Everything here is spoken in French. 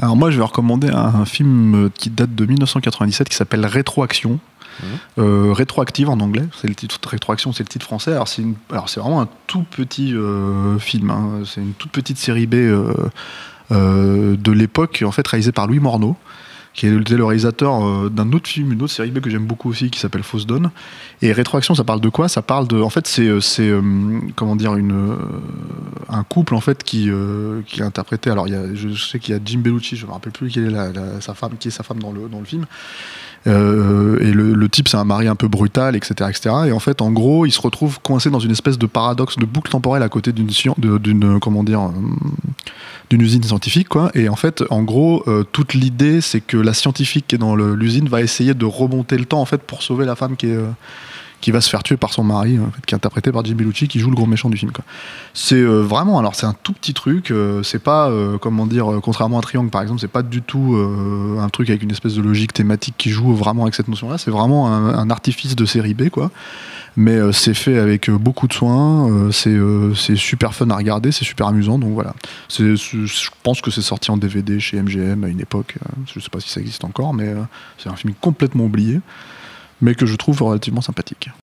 Alors moi, je vais recommander un, un film qui date de 1997 qui s'appelle Rétroaction. Euh, rétroactive en anglais, c'est le titre. Rétroaction, c'est le titre français. Alors c'est une- alors c'est vraiment un tout petit euh, film. hein. C'est une toute petite série B euh, euh, de l'époque, en fait réalisée par Louis Morneau, qui était le réalisateur euh, d'un autre film, une autre série B que j'aime beaucoup aussi, qui s'appelle Fausse Donne. Et Rétroaction, ça parle de quoi? Ça parle de, en fait, c'est euh, c'est euh, comment dire une euh, un couple en fait qui euh, qui est interprété. Alors y a, je sais qu'il y a Jim Bellucci, je me rappelle plus quelle est la, sa femme, qui est sa femme dans le dans le film. Euh, et le, type, c'est un mari un peu brutal, etc., etc. Et en fait, en gros, il se retrouve coincé dans une espèce de paradoxe, de boucle temporelle à côté d'une d'une comment dire euh, d'une usine scientifique, quoi. Et en fait, en gros, euh, toute l'idée, c'est que la scientifique qui est dans l'usine va essayer de remonter le temps, en fait, pour sauver la femme qui est euh, qui va se faire tuer par son mari, fait, qui est interprété par Jim Bellucci, qui joue le gros méchant du film. C'est euh, vraiment, alors c'est un tout petit truc, euh, c'est pas, euh, comment dire, euh, contrairement à Triangle par exemple, c'est pas du tout euh, un truc avec une espèce de logique thématique qui joue vraiment avec cette notion-là, c'est vraiment un, artifice de série B, quoi. Mais euh, c'est fait avec euh, beaucoup de soin, euh, c'est euh, super fun à regarder, c'est super amusant, donc voilà. Je pense que c'est sorti en DVD chez MGM à une époque, euh, je sais pas si ça existe encore, mais euh, c'est un film complètement oublié, mais que je trouve relativement sympathique.